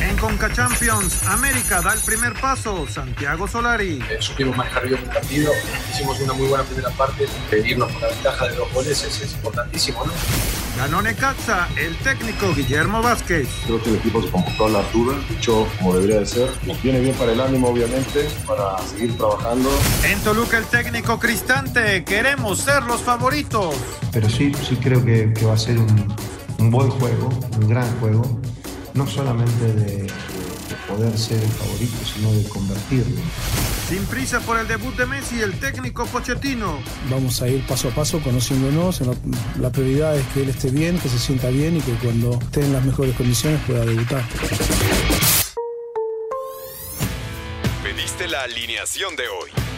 En Conca Champions, América da el primer paso. Santiago Solari. Eh, supimos manejar bien el partido. Hicimos una muy buena primera parte. Pedirnos con la ventaja de dos goles es, es importantísimo, ¿no? Ganó Necaxa, el técnico Guillermo Vázquez. Creo que el equipo se convocó a la altura, luchó como debería de ser. Nos viene bien para el ánimo, obviamente, para seguir trabajando. En Toluca, el técnico Cristante. Queremos ser los favoritos. Pero sí, sí creo que, que va a ser un, un buen juego, un gran juego. No solamente de, de poder ser el favorito, sino de convertirlo. Sin prisa por el debut de Messi, el técnico Pochettino. Vamos a ir paso a paso conociéndonos. La prioridad es que él esté bien, que se sienta bien y que cuando esté en las mejores condiciones pueda debutar. Pediste la alineación de hoy.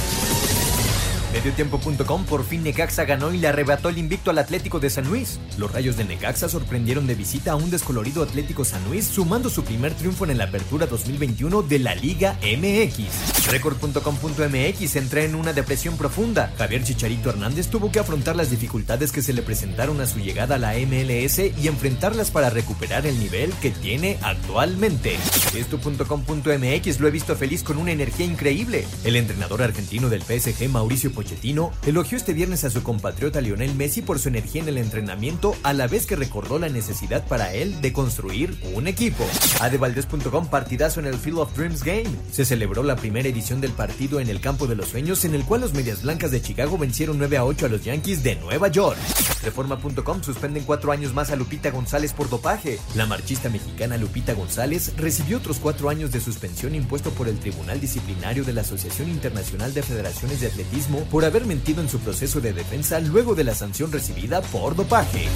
Mediotiempo.com por fin Necaxa ganó y le arrebató el invicto al Atlético de San Luis. Los rayos de Necaxa sorprendieron de visita a un descolorido Atlético San Luis, sumando su primer triunfo en la apertura 2021 de la Liga MX. Record.com.mx entra en una depresión profunda. Javier Chicharito Hernández tuvo que afrontar las dificultades que se le presentaron a su llegada a la MLS y enfrentarlas para recuperar el nivel que tiene actualmente. Esto.com.mx lo he visto feliz con una energía increíble. El entrenador argentino del PSG, Mauricio Pochettino, elogió este viernes a su compatriota Lionel Messi por su energía en el entrenamiento, a la vez que recordó la necesidad para él de construir un equipo. Adevaldez.com partidazo en el Field of Dreams Game. Se celebró la primera edición del partido en el Campo de los Sueños, en el cual los Medias Blancas de Chicago vencieron 9 a 8 a los Yankees de Nueva York. Reforma.com suspenden cuatro años más a Lupita González por dopaje. La marchista mexicana Lupita González recibió otros cuatro años de suspensión impuesto por el Tribunal Disciplinario de la Asociación Internacional de Federaciones de Atletismo por haber mentido en su proceso de defensa luego de la sanción recibida por dopaje.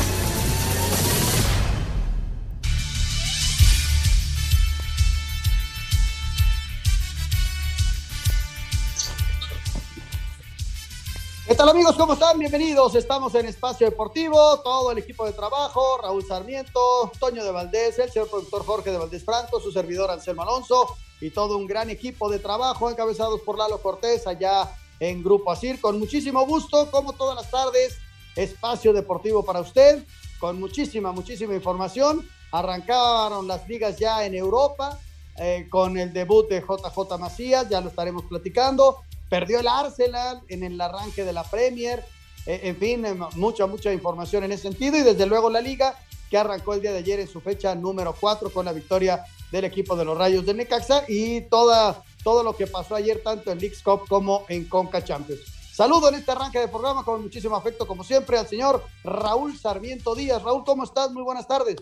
¿Qué tal amigos? ¿Cómo están? Bienvenidos. Estamos en Espacio Deportivo, todo el equipo de trabajo, Raúl Sarmiento, Toño de Valdés, el señor productor Jorge de Valdés Franco, su servidor Anselmo Alonso y todo un gran equipo de trabajo encabezados por Lalo Cortés allá en Grupo Asir. Con muchísimo gusto, como todas las tardes, Espacio Deportivo para usted, con muchísima, muchísima información. Arrancaron las ligas ya en Europa eh, con el debut de JJ Macías, ya lo estaremos platicando perdió el Arsenal en el arranque de la Premier, eh, en fin, eh, mucha, mucha información en ese sentido y desde luego la liga que arrancó el día de ayer en su fecha número 4 con la victoria del equipo de los Rayos de Necaxa y toda, todo lo que pasó ayer tanto en Leagues Cup como en Conca Champions. Saludo en este arranque de programa con muchísimo afecto como siempre al señor Raúl Sarmiento Díaz. Raúl, ¿cómo estás? Muy buenas tardes.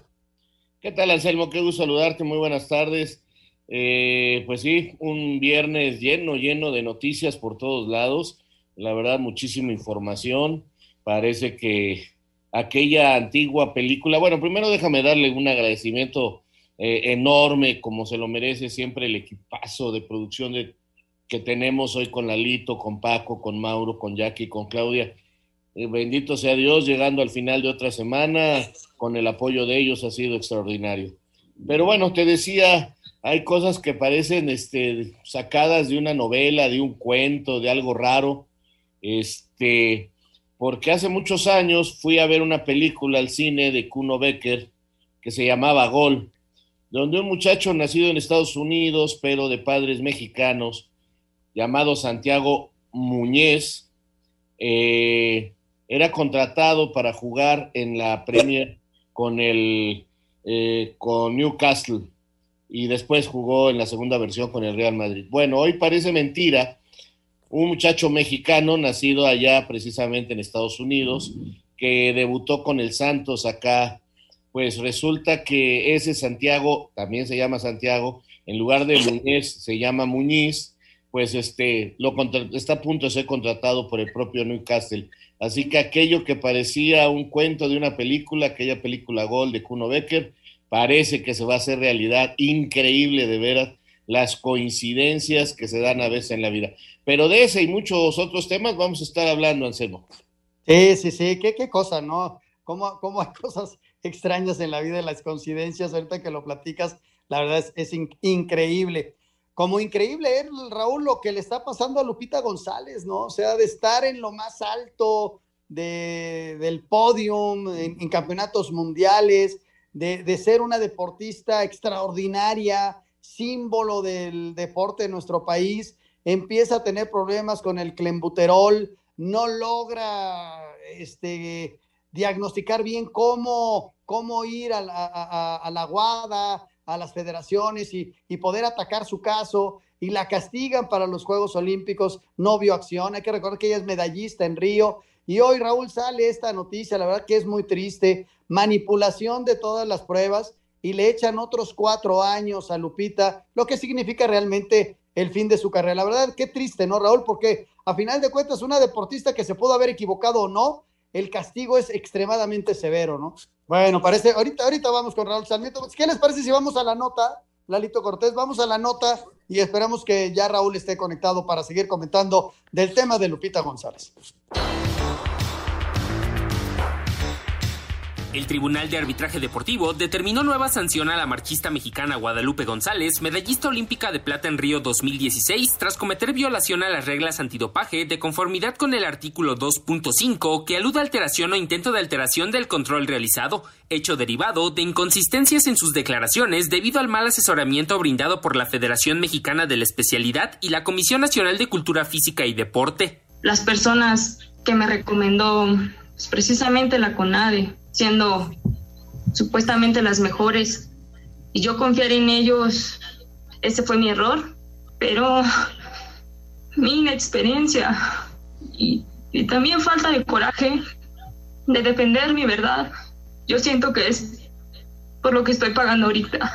¿Qué tal, Anselmo? Qué gusto saludarte. Muy buenas tardes. Eh, pues sí, un viernes lleno, lleno de noticias por todos lados. La verdad, muchísima información. Parece que aquella antigua película, bueno, primero déjame darle un agradecimiento eh, enorme, como se lo merece siempre el equipazo de producción de, que tenemos hoy con Lalito, con Paco, con Mauro, con Jackie, con Claudia. Eh, bendito sea Dios, llegando al final de otra semana, con el apoyo de ellos ha sido extraordinario. Pero bueno, te decía, hay cosas que parecen este, sacadas de una novela, de un cuento, de algo raro. Este, porque hace muchos años fui a ver una película al cine de Kuno Becker que se llamaba Gol, donde un muchacho nacido en Estados Unidos, pero de padres mexicanos, llamado Santiago Muñez, eh, era contratado para jugar en la Premier con el eh, con Newcastle y después jugó en la segunda versión con el Real Madrid. Bueno, hoy parece mentira. Un muchacho mexicano nacido allá precisamente en Estados Unidos que debutó con el Santos acá, pues resulta que ese Santiago, también se llama Santiago, en lugar de Muñiz se llama Muñiz, pues este lo está a punto de ser contratado por el propio Newcastle. Así que aquello que parecía un cuento de una película, aquella película Gol de Kuno Becker, parece que se va a hacer realidad. Increíble de veras las coincidencias que se dan a veces en la vida. Pero de ese y muchos otros temas vamos a estar hablando, Anselmo. Sí, sí, sí, qué, qué cosa, ¿no? ¿Cómo, ¿Cómo, hay cosas extrañas en la vida de las coincidencias? Ahorita que lo platicas, la verdad es, increíble. Como increíble es, Raúl, lo que le está pasando a Lupita González, ¿no? O sea, de estar en lo más alto de, del podium, en, en campeonatos mundiales, de, de, ser una deportista extraordinaria, símbolo del deporte de nuestro país, empieza a tener problemas con el clembuterol, no logra este, diagnosticar bien cómo, cómo ir a la, a, a la guada, a las federaciones y, y, poder atacar su caso y la castigan para los Juegos Olímpicos, no vio acción, hay que recordar que ella es medallista en Río y hoy Raúl sale esta noticia, la verdad que es muy triste, manipulación de todas las pruebas y le echan otros cuatro años a Lupita, lo que significa realmente el fin de su carrera. La verdad, qué triste, ¿no, Raúl? Porque a final de cuentas, una deportista que se pudo haber equivocado o no, el castigo es extremadamente severo, ¿no? Bueno, parece, ahorita, ahorita vamos con Raúl Sarmiento. ¿Qué les parece si vamos a la nota, Lalito Cortés? Vamos a la nota y esperamos que ya Raúl esté conectado para seguir comentando del tema de Lupita González. El Tribunal de Arbitraje Deportivo determinó nueva sanción a la marchista mexicana Guadalupe González, medallista olímpica de plata en Río 2016, tras cometer violación a las reglas antidopaje de conformidad con el artículo 2.5 que alude a alteración o intento de alteración del control realizado, hecho derivado de inconsistencias en sus declaraciones debido al mal asesoramiento brindado por la Federación Mexicana de la Especialidad y la Comisión Nacional de Cultura Física y Deporte. Las personas que me recomendó pues, precisamente la CONADE siendo supuestamente las mejores y yo confiar en ellos, ese fue mi error, pero mi inexperiencia y, también falta de coraje de defender mi verdad, yo siento que es por lo que estoy pagando ahorita.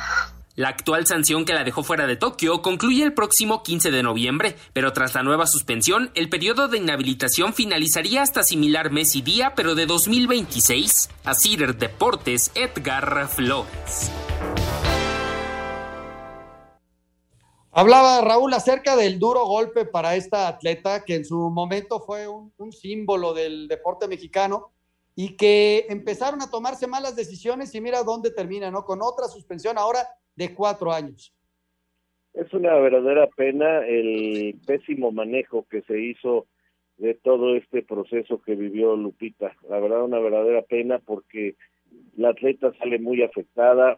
La actual sanción que la dejó fuera de Tokio concluye el próximo 15 de noviembre, pero tras la nueva suspensión, el periodo de inhabilitación finalizaría hasta similar mes y día, pero de 2026. A Cider Deportes, Edgar Flores. Hablaba Raúl acerca del duro golpe para esta atleta que en su momento fue un, un símbolo del deporte mexicano y que empezaron a tomarse malas decisiones y mira dónde termina, ¿no? Con otra suspensión ahora de cuatro años. Es una verdadera pena el pésimo manejo que se hizo de todo este proceso que vivió Lupita. La verdad, una verdadera pena porque la atleta sale muy afectada,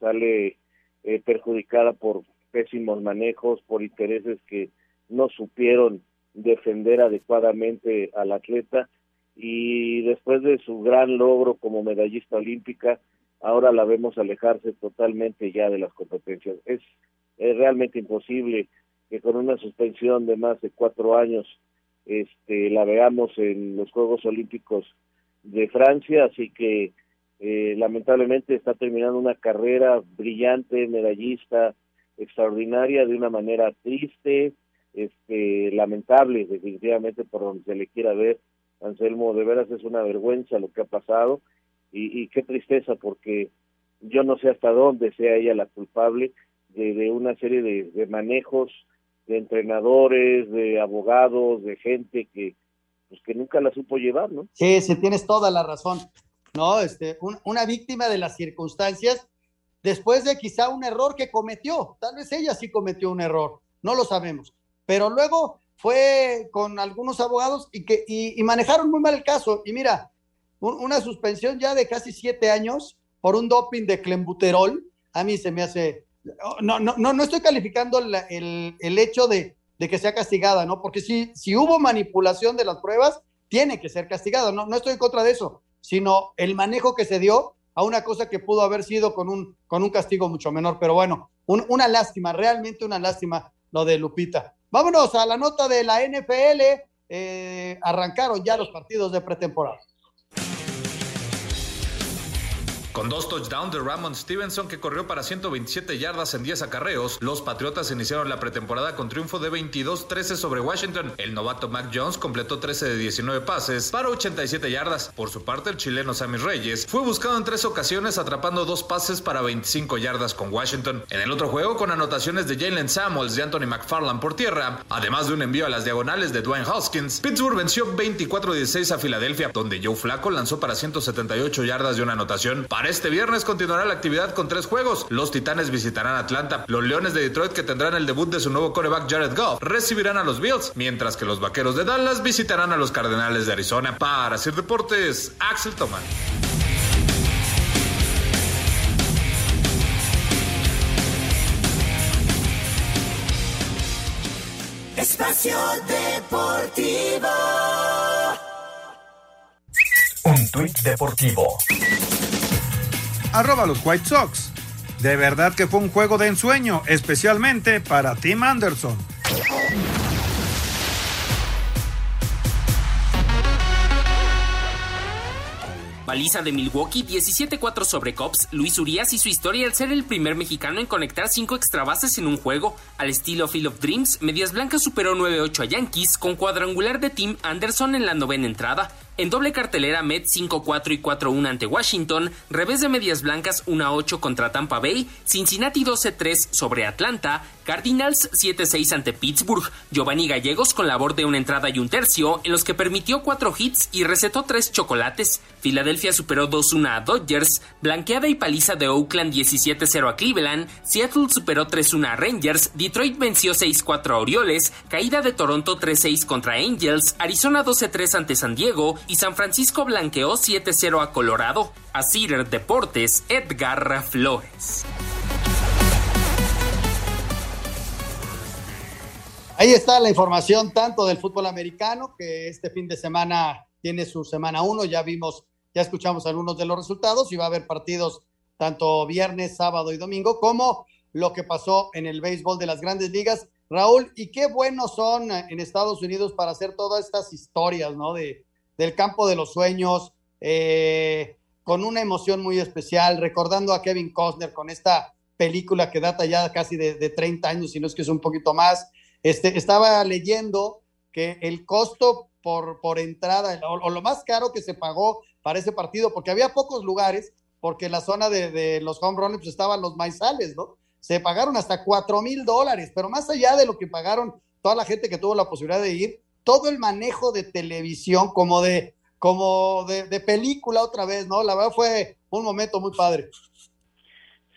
sale eh, perjudicada por pésimos manejos, por intereses que no supieron defender adecuadamente al atleta y después de su gran logro como medallista olímpica, ahora la vemos alejarse totalmente ya de las competencias. Es, es realmente imposible que con una suspensión de más de cuatro años este, la veamos en los Juegos Olímpicos de Francia, así que eh, lamentablemente está terminando una carrera brillante, medallista, extraordinaria, de una manera triste, este, lamentable, definitivamente por donde se le quiera ver. Anselmo, de veras es una vergüenza lo que ha pasado y, qué tristeza porque yo no sé hasta dónde sea ella la culpable de, una serie de, manejos de entrenadores, de abogados, de gente que pues que nunca la supo llevar, ¿no? Sí, sí, tienes toda la razón. No, este, un, una víctima de las circunstancias después de quizá un error que cometió. Tal vez ella sí cometió un error, no lo sabemos. Pero luego fue con algunos abogados y que y, manejaron muy mal el caso. Y mira, una suspensión ya de casi siete años por un doping de clembuterol, a mí se me hace, no, no, no, no estoy calificando el, el, hecho de, de, que sea castigada, ¿no? Porque si, si hubo manipulación de las pruebas, tiene que ser castigado. No, no estoy en contra de eso, sino el manejo que se dio a una cosa que pudo haber sido con un, con un castigo mucho menor. Pero bueno, una lástima, realmente una lástima lo de Lupita. Vámonos a la nota de la NFL. Eh, arrancaron ya los partidos de pretemporada. Con dos touchdowns de Ramon Stevenson que corrió para 127 yardas en 10 acarreos, los Patriotas iniciaron la pretemporada con triunfo de 22-13 sobre Washington. El novato Mac Jones completó 13 de 19 pases para 87 yardas. Por su parte, el chileno Sammy Reyes fue buscado en tres ocasiones atrapando dos pases para 25 yardas con Washington. En el otro juego, con anotaciones de Jalen Samuels y Anthony McFarland por tierra, además de un envío a las diagonales de Dwayne Hoskins, Pittsburgh venció 24-16 a Filadelfia, donde Joe Flaco lanzó para 178 yardas de una anotación. Para este viernes continuará la actividad con tres juegos. Los Titanes visitarán Atlanta. Los Leones de Detroit, que tendrán el debut de su nuevo coreback Jared Goff, recibirán a los Bills, mientras que los Vaqueros de Dallas visitarán a los Cardenales de Arizona. Para hacer deportes, Axel Toman. Espacio Deportivo. Un tuit deportivo arroba los White Sox. De verdad que fue un juego de ensueño, especialmente para Tim Anderson. Paliza de Milwaukee 17-4 sobre Cubs, Luis Urias y su historia al ser el primer mexicano en conectar 5 extra bases en un juego. Al estilo Field of Dreams, Medias Blancas superó 9-8 a Yankees con cuadrangular de Tim Anderson en la novena entrada. En doble cartelera, Mets 5-4 y 4-1 ante Washington, revés de medias blancas 1-8 contra Tampa Bay, Cincinnati 12-3 sobre Atlanta, Cardinals 7-6 ante Pittsburgh, Giovanni Gallegos con labor de una entrada y un tercio, en los que permitió 4 hits y recetó 3 chocolates. Filadelfia superó 2-1 a Dodgers, blanqueada y paliza de Oakland 17-0 a Cleveland, Seattle superó 3-1 a Rangers, Detroit venció 6-4 a Orioles, caída de Toronto 3-6 contra Angels, Arizona 12-3 ante San Diego, y San Francisco blanqueó 7-0 a Colorado. A Cider Deportes, Edgar Flores. Ahí está la información tanto del fútbol americano, que este fin de semana tiene su semana 1, ya vimos, ya escuchamos algunos de los resultados y va a haber partidos tanto viernes, sábado y domingo, como lo que pasó en el béisbol de las grandes ligas. Raúl, y qué buenos son en Estados Unidos para hacer todas estas historias, ¿no? De, del campo de los sueños, eh, con una emoción muy especial, recordando a Kevin Costner con esta película que data ya casi de, de 30 años, si no es que es un poquito más. Este, estaba leyendo que el costo por, por entrada, o, lo más caro que se pagó para ese partido, porque había pocos lugares, porque la zona de, los home runs pues estaban los maizales, ¿no? Se pagaron hasta cuatro mil dólares, pero más allá de lo que pagaron toda la gente que tuvo la posibilidad de ir, todo el manejo de televisión como de como de, película otra vez, ¿no? La verdad fue un momento muy padre.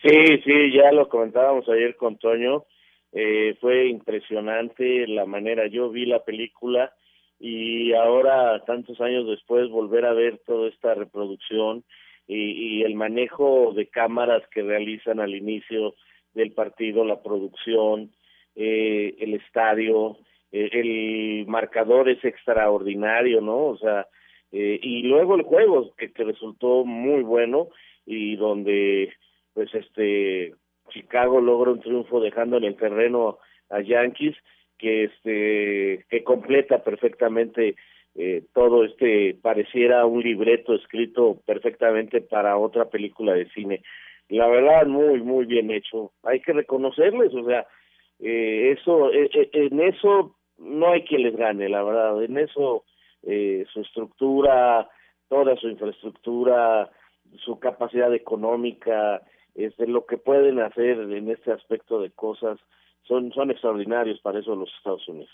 Sí, sí, ya lo comentábamos ayer con Toño, eh, fue impresionante la manera, yo vi la película y ahora, tantos años después, volver a ver toda esta reproducción y, y el manejo de cámaras que realizan al inicio del partido, la producción, eh, el estadio, el marcador es extraordinario, ¿no? O sea, eh, y luego el juego que, que resultó muy bueno y donde pues este Chicago logra un triunfo dejando en el terreno a Yankees que este que completa perfectamente eh, todo este pareciera un libreto escrito perfectamente para otra película de cine la verdad muy muy bien hecho hay que reconocerles o sea eh, eso eh, eh en eso no hay quien les gane, la verdad. En eso eh, su estructura, toda su infraestructura, su capacidad económica, este, lo que pueden hacer en este aspecto de cosas, son, son extraordinarios para eso los Estados Unidos.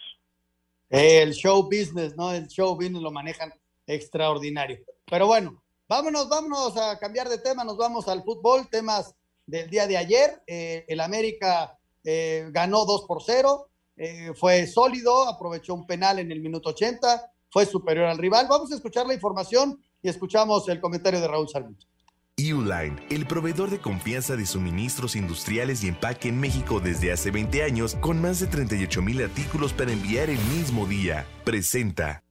El show business, ¿no? El show business lo manejan extraordinario. Pero bueno, vámonos, vámonos a cambiar de tema, nos vamos al fútbol, temas del día de ayer. Eh, el América eh, ganó 2 por 0, eh, fue sólido, aprovechó un penal en el minuto 80, fue superior al rival. Vamos a escuchar la información y escuchamos el comentario de Raúl Sarmiento. Uline, el proveedor de confianza de suministros industriales y empaque en México desde hace 20 años, con más de 38 mil artículos para enviar el mismo día, presenta.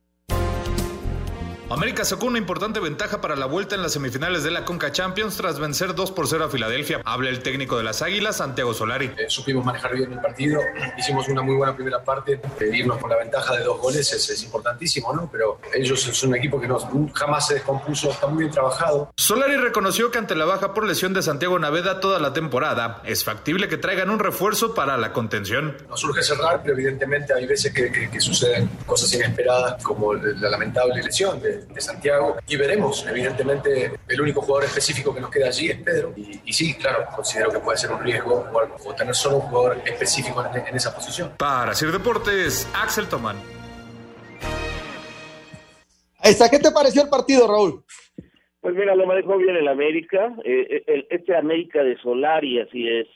América sacó una importante ventaja para la vuelta en las semifinales de la Conca Champions tras vencer 2 por 0 a Filadelfia. Habla el técnico de las Águilas, Santiago Solari. Eh, supimos manejar bien el partido, hicimos una muy buena primera parte, irnos con la ventaja de dos goles es, es importantísimo, ¿no? Pero ellos son un equipo que no, jamás se descompuso, está muy bien trabajado. Solari reconoció que ante la baja por lesión de Santiago Naveda toda la temporada, es factible que traigan un refuerzo para la contención. Nos surge cerrar, pero evidentemente hay veces que, que, que suceden cosas inesperadas como la lamentable lesión de, de, Santiago y veremos. Evidentemente, el único jugador específico que nos queda allí es Pedro. Y, y sí, claro, considero que puede ser un riesgo jugar, o tener solo un jugador específico en, en esa posición. Para Sir Deportes, Axel Tomán. ¿Qué te pareció el partido, Raúl? Pues mira, lo manejó bien el América. Eh, el, este América de Solari, así es.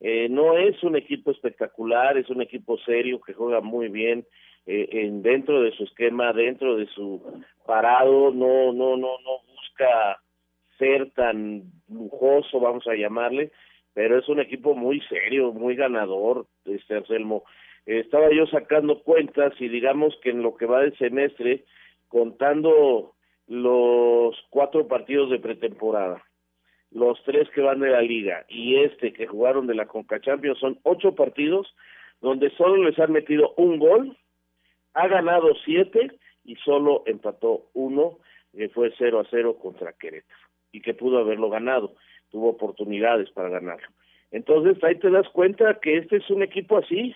Eh, no es un equipo espectacular, es un equipo serio que juega muy bien eh, en dentro de su esquema, dentro de su parado. No, no, no, no busca ser tan lujoso, vamos a llamarle, pero es un equipo muy serio, muy ganador, este Anselmo. estaba yo sacando cuentas y digamos que en lo que va del semestre, contando los cuatro partidos de pretemporada, los tres que van de la liga y este que jugaron de la Conca Champions son ocho partidos donde solo les han metido un gol, ha ganado siete y solo empató uno, que fue cero a cero contra Querétaro y que pudo haberlo ganado, tuvo oportunidades para ganarlo. Entonces ahí te das cuenta que este es un equipo así,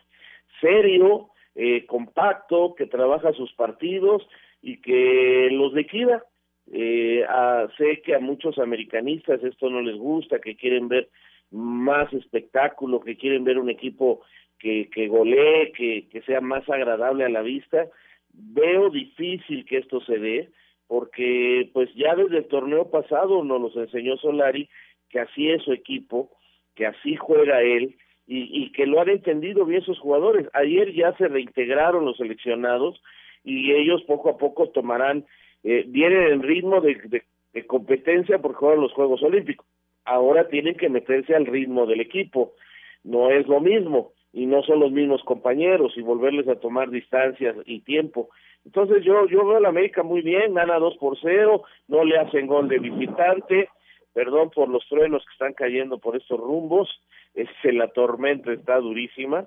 serio, eh, compacto, que trabaja sus partidos y que los liquida. Eh, a, sé que a muchos americanistas esto no les gusta, que quieren ver más espectáculo, que quieren ver un equipo que, que golee, que, que sea más agradable a la vista. Veo difícil que esto se dé, porque pues ya desde el torneo pasado nos los enseñó Solari que así es su equipo, que así juega él y, y que lo han entendido bien sus jugadores. Ayer ya se reintegraron los seleccionados y ellos poco a poco tomarán, eh, vienen en ritmo de, de, de competencia por jugar los Juegos Olímpicos. Ahora tienen que meterse al ritmo del equipo. No es lo mismo y no son los mismos compañeros y volverles a tomar distancias y tiempo. Entonces yo yo veo a la América muy bien, gana 2 por 0, no le hacen gol de visitante, perdón por los truenos que están cayendo por estos rumbos, este, la tormenta está durísima,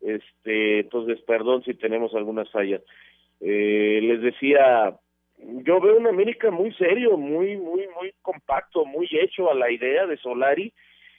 este, entonces perdón si tenemos algunas fallas. Eh, les decía, yo veo una América muy serio, muy, muy, muy compacto, muy hecho a la idea de Solari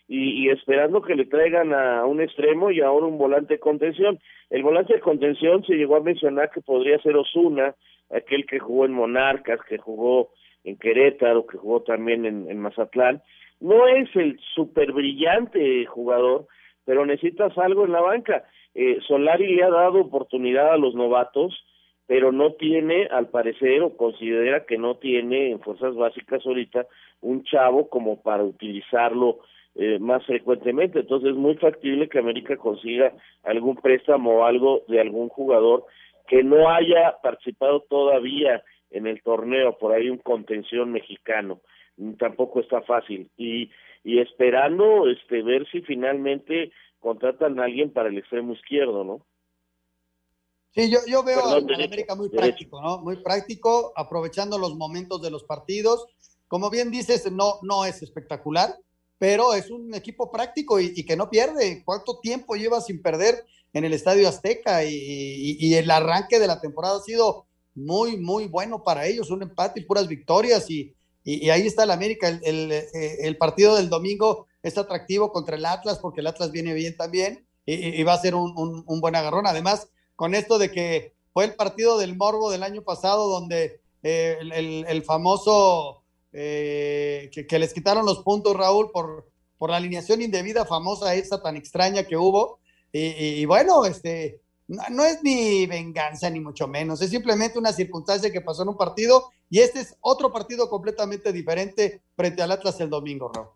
y, y esperando que le traigan a un extremo y ahora un volante de contención. El volante de contención se llegó a mencionar que podría ser Osuna, aquel que jugó en Monarcas, que jugó en Querétaro, que jugó también en, Mazatlán. No es el super brillante jugador, pero necesitas algo en la banca. Eh, Solari le ha dado oportunidad a los novatos, pero no tiene, al parecer, o considera que no tiene en fuerzas básicas ahorita un chavo como para utilizarlo eh, más frecuentemente. Entonces es muy factible que América consiga algún préstamo o algo de algún jugador que no haya participado todavía en el torneo, por ahí un contención mexicano. Tampoco está fácil. Y, y esperando este ver si finalmente contratan a alguien para el extremo izquierdo, ¿no? Sí, yo, yo veo Perdón, América muy derecho. práctico, ¿no? Muy práctico, aprovechando los momentos de los partidos. Como bien dices, no, no es espectacular, pero es un equipo práctico y, que no pierde. ¿Cuánto tiempo lleva sin perder en el Estadio Azteca? Y, y, y, el arranque de la temporada ha sido muy, muy bueno para ellos, un empate y puras victorias. Y, ahí está el América. Eh, el, partido del domingo es atractivo contra el Atlas porque el Atlas viene bien también y, va a ser un, buen agarrón. Además, con esto de que fue el partido del Morbo del año pasado donde eh, el, famoso eh, que, les quitaron los puntos, Raúl, por, por la alineación indebida famosa esa tan extraña que hubo. Y bueno, este, no, no, es ni venganza, ni mucho menos, es simplemente una circunstancia que pasó en un partido y este es otro partido completamente diferente frente al Atlas el domingo, Raúl.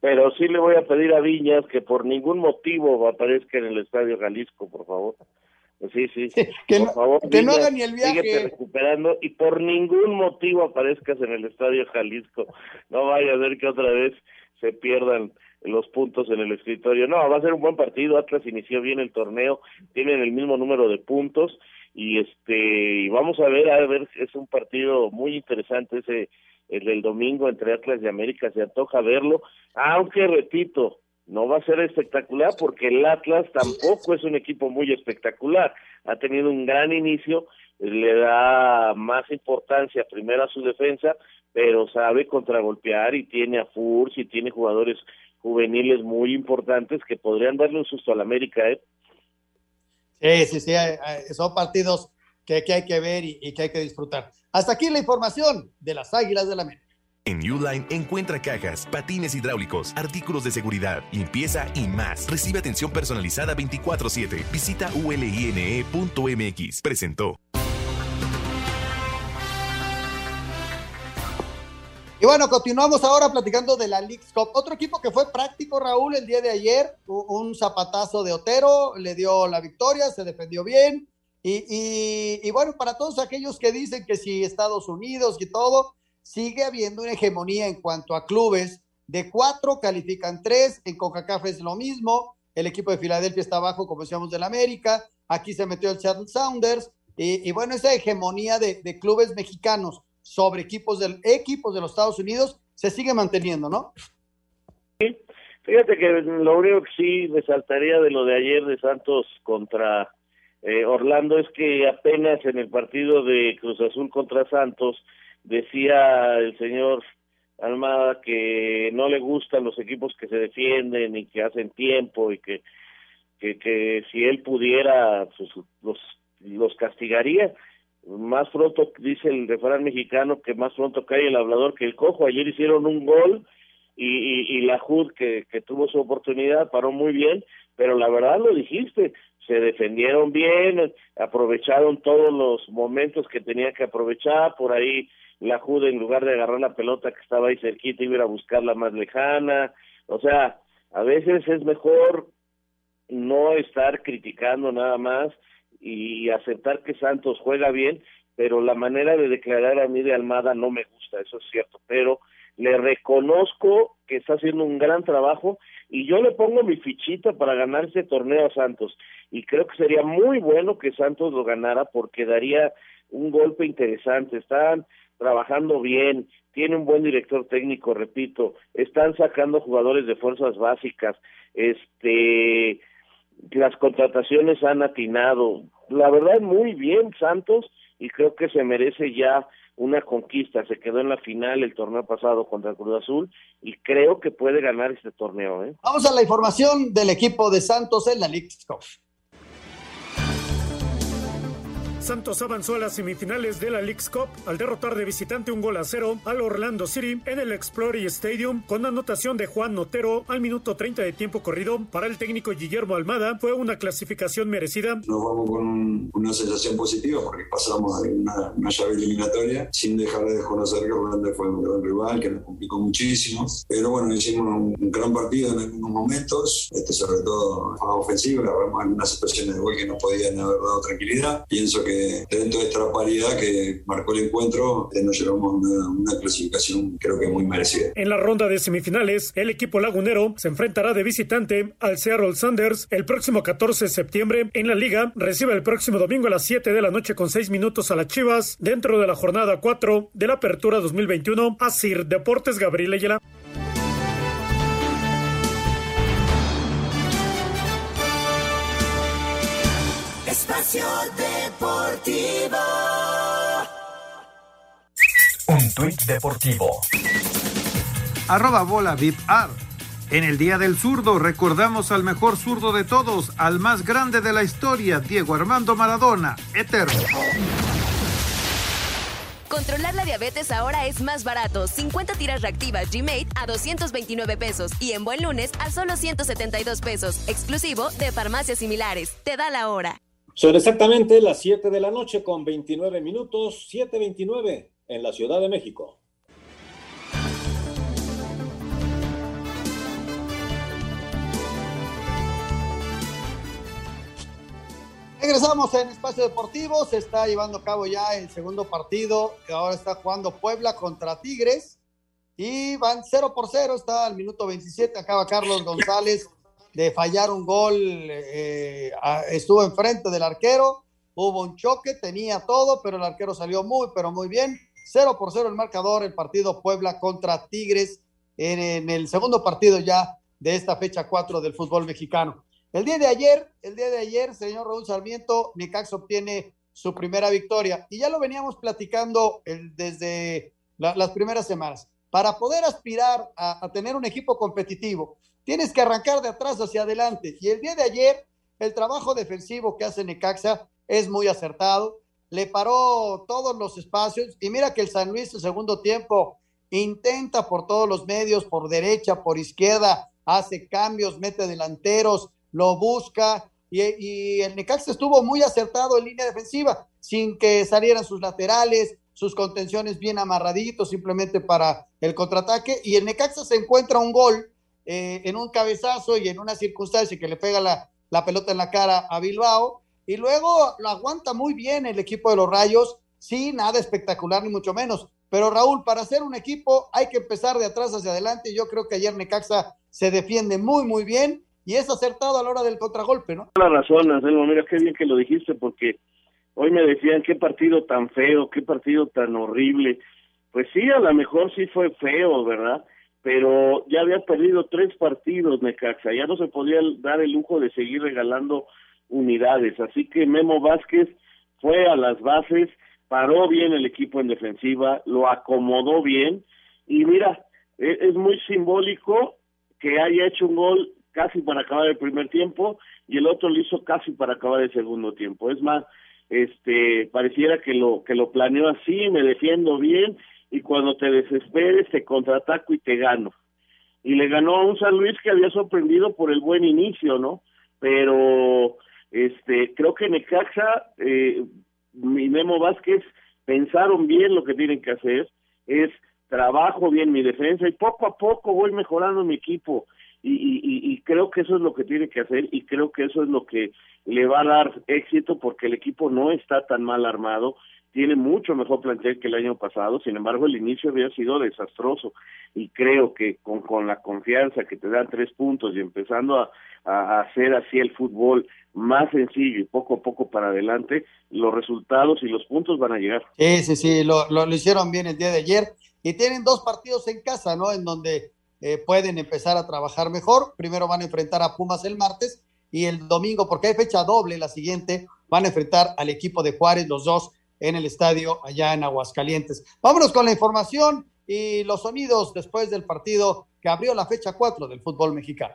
Pero sí le voy a pedir a Viñas que por ningún motivo aparezca en el Estadio Jalisco, por favor. Sí, sí. que, por no, favor, que no haga ni el viaje. Síguete recuperando y por ningún motivo aparezcas en el Estadio Jalisco. No vaya a ver que otra vez se pierdan los puntos en el escritorio. No, va a ser un buen partido. Atlas inició bien el torneo, tienen el mismo número de puntos y este y vamos a ver a ver es un partido muy interesante ese el del domingo entre Atlas y América se antoja verlo aunque repito no va a ser espectacular porque el Atlas tampoco es un equipo muy espectacular ha tenido un gran inicio le da más importancia primero a su defensa pero sabe contragolpear y tiene a Furs y tiene jugadores juveniles muy importantes que podrían darle un susto al América ¿eh? Sí, sí, sí, eh, eh, son partidos que, hay que ver y, que hay que disfrutar. Hasta aquí la información de las Águilas de la América. En Uline encuentra cajas, patines hidráulicos, artículos de seguridad, limpieza y más. Recibe atención personalizada 24/7. Visita uline.mx. Presentó. Y bueno, continuamos ahora platicando de la League's Cup. Otro equipo que fue práctico, Raúl, el día de ayer, un zapatazo de Otero, le dio la victoria, se defendió bien. Y, y, bueno, para todos aquellos que dicen que si Estados Unidos y todo, sigue habiendo una hegemonía en cuanto a clubes. De cuatro califican tres, en CONCACAF es lo mismo. El equipo de Filadelfia está abajo, como decíamos, del América. Aquí se metió el Seattle Sounders. Y, bueno, esa hegemonía de, clubes mexicanos sobre equipos del equipos de los Estados Unidos se sigue manteniendo, ¿no? Sí, fíjate que lo único que sí me saltaría de lo de ayer de Santos contra eh, Orlando es que apenas en el partido de Cruz Azul contra Santos decía el señor Almada que no le gustan los equipos que se defienden y que hacen tiempo y que que, que si él pudiera pues, los los castigaría más pronto, dice el refrán mexicano, que más pronto cae el hablador que el cojo. Ayer hicieron un gol y, y, y la HUD, que, que tuvo su oportunidad, paró muy bien, pero la verdad lo dijiste, se defendieron bien, aprovecharon todos los momentos que tenían que aprovechar, por ahí la HUD en lugar de agarrar la pelota que estaba ahí cerquita iba a buscarla más lejana, o sea, a veces es mejor no estar criticando nada más y aceptar que Santos juega bien, pero la manera de declarar a mí de Almada no me gusta, eso es cierto, pero le reconozco que está haciendo un gran trabajo y yo le pongo mi fichita para ganar ese torneo a Santos. Y creo que sería muy bueno que Santos lo ganara porque daría un golpe interesante, están trabajando bien, tiene un buen director técnico, repito, están sacando jugadores de fuerzas básicas, este las contrataciones han atinado. La verdad, muy bien Santos y creo que se merece ya una conquista. Se quedó en la final el torneo pasado contra Cruz Azul y creo que puede ganar este torneo. ¿eh? Vamos a la información del equipo de Santos en la. Santos avanzó a las semifinales de la League's Cup al derrotar de visitante un gol a cero al Orlando City en el Explorer Stadium con anotación de Juan Notero al minuto 30 de tiempo corrido. Para el técnico Guillermo Almada fue una clasificación merecida. Nos vamos con un, una sensación positiva porque pasamos de una, una, llave eliminatoria sin dejar de desconocer que Orlando fue un gran rival que nos complicó muchísimo. Pero bueno, hicimos un, un gran partido en algunos momentos, este, sobre todo a ofensivo, la vemos en unas situaciones de gol que nos podían haber dado tranquilidad. Pienso que dentro de esta paridad que marcó el encuentro, eh, nos llevamos una, una, clasificación creo que muy merecida. En la ronda de semifinales, el equipo lagunero se enfrentará de visitante al Seattle Sanders el próximo 14 de septiembre. En la liga, recibe el próximo domingo a las 7 de la noche con 6 minutos a las Chivas, dentro de la jornada 4 de la Apertura 2021. Asir Deportes Gabriel Ayala. Espacio Deportivo. Un tuit deportivo. Arroba bola VIP Art. En el Día del Zurdo recordamos al mejor zurdo de todos, al más grande de la historia, Diego Armando Maradona, eterno. Controlar la diabetes ahora es más barato. 50 tiras reactivas G-Mate a 229 pesos y en Buen Lunes a solo 172 pesos, exclusivo de farmacias similares. Te da la hora. Son exactamente las 7 de la noche con 29 minutos, 7.29 en la Ciudad de México. Regresamos en Espacio Deportivo, se está llevando a cabo ya el segundo partido, que ahora está jugando Puebla contra Tigres, y van 0 por 0, está al minuto 27, acaba Carlos González de fallar un gol, eh, estuvo enfrente del arquero hubo un choque, tenía todo, pero el arquero salió muy, pero muy bien. 0 por 0 el marcador, el partido Puebla contra Tigres en, el segundo partido ya de esta fecha 4 del fútbol mexicano. El día de ayer, el día de ayer, señor Raúl Sarmiento, Necaxa obtiene su primera victoria y ya lo veníamos platicando desde la, las primeras semanas. Para poder aspirar a tener un equipo competitivo, tienes que arrancar de atrás hacia adelante. Y el día de ayer, el trabajo defensivo que hace Necaxa es muy acertado. Le paró todos los espacios. Y mira que el San Luis, el segundo tiempo, intenta por todos los medios, por derecha, por izquierda, hace cambios, mete delanteros, lo busca. Y, y el Necaxa estuvo muy acertado en línea defensiva, sin que salieran sus laterales, sus contenciones bien amarraditos, simplemente para el contraataque. Y el Necaxa se encuentra un gol eh, en un cabezazo y en una circunstancia que le pega la, la pelota en la cara a Bilbao. Y luego lo aguanta muy bien el equipo de los Rayos, sí, nada espectacular ni mucho menos. Pero Raúl, para hacer un equipo hay que empezar de atrás hacia adelante. Yo creo que ayer Necaxa se defiende muy, muy bien y es acertado a la hora del contragolpe, ¿no? La razón, Anselmo, mira qué bien que lo dijiste porque hoy me decían qué partido tan feo, qué partido tan horrible. Pues sí, a lo mejor sí fue feo, ¿verdad? Pero ya había perdido tres partidos Necaxa, ya no se podía dar el lujo de seguir regalando unidades. Así que Memo Vázquez fue a las bases, paró bien el equipo en defensiva, lo acomodó bien y mira, es, es muy simbólico que haya hecho un gol casi para acabar el primer tiempo y el otro lo hizo casi para acabar el segundo tiempo. Es más, este pareciera que lo que lo planeó así, me defiendo bien y cuando te desesperes te contraataco y te gano. Y le ganó a un San Luis que había sorprendido por el buen inicio, ¿no? Pero este creo que Necaxa eh, y Memo Vázquez pensaron bien lo que tienen que hacer, es trabajo bien mi defensa y poco a poco voy mejorando mi equipo y, y, y, creo que eso es lo que tiene que hacer y creo que eso es lo que le va a dar éxito porque el equipo no está tan mal armado, tiene mucho mejor plantel que el año pasado, sin embargo el inicio había sido desastroso y creo que con, con la confianza que te dan tres puntos y empezando a, a hacer así el fútbol más sencillo y poco a poco para adelante, los resultados y los puntos van a llegar. Sí, sí, sí, lo, lo, lo hicieron bien el día de ayer y tienen dos partidos en casa, ¿no? En donde eh, pueden empezar a trabajar mejor. Primero van a enfrentar a Pumas el martes y el domingo, porque hay fecha doble, la siguiente, van a enfrentar al equipo de Juárez, los dos en el estadio allá en Aguascalientes. Vámonos con la información y los sonidos después del partido que abrió la fecha 4 del fútbol mexicano.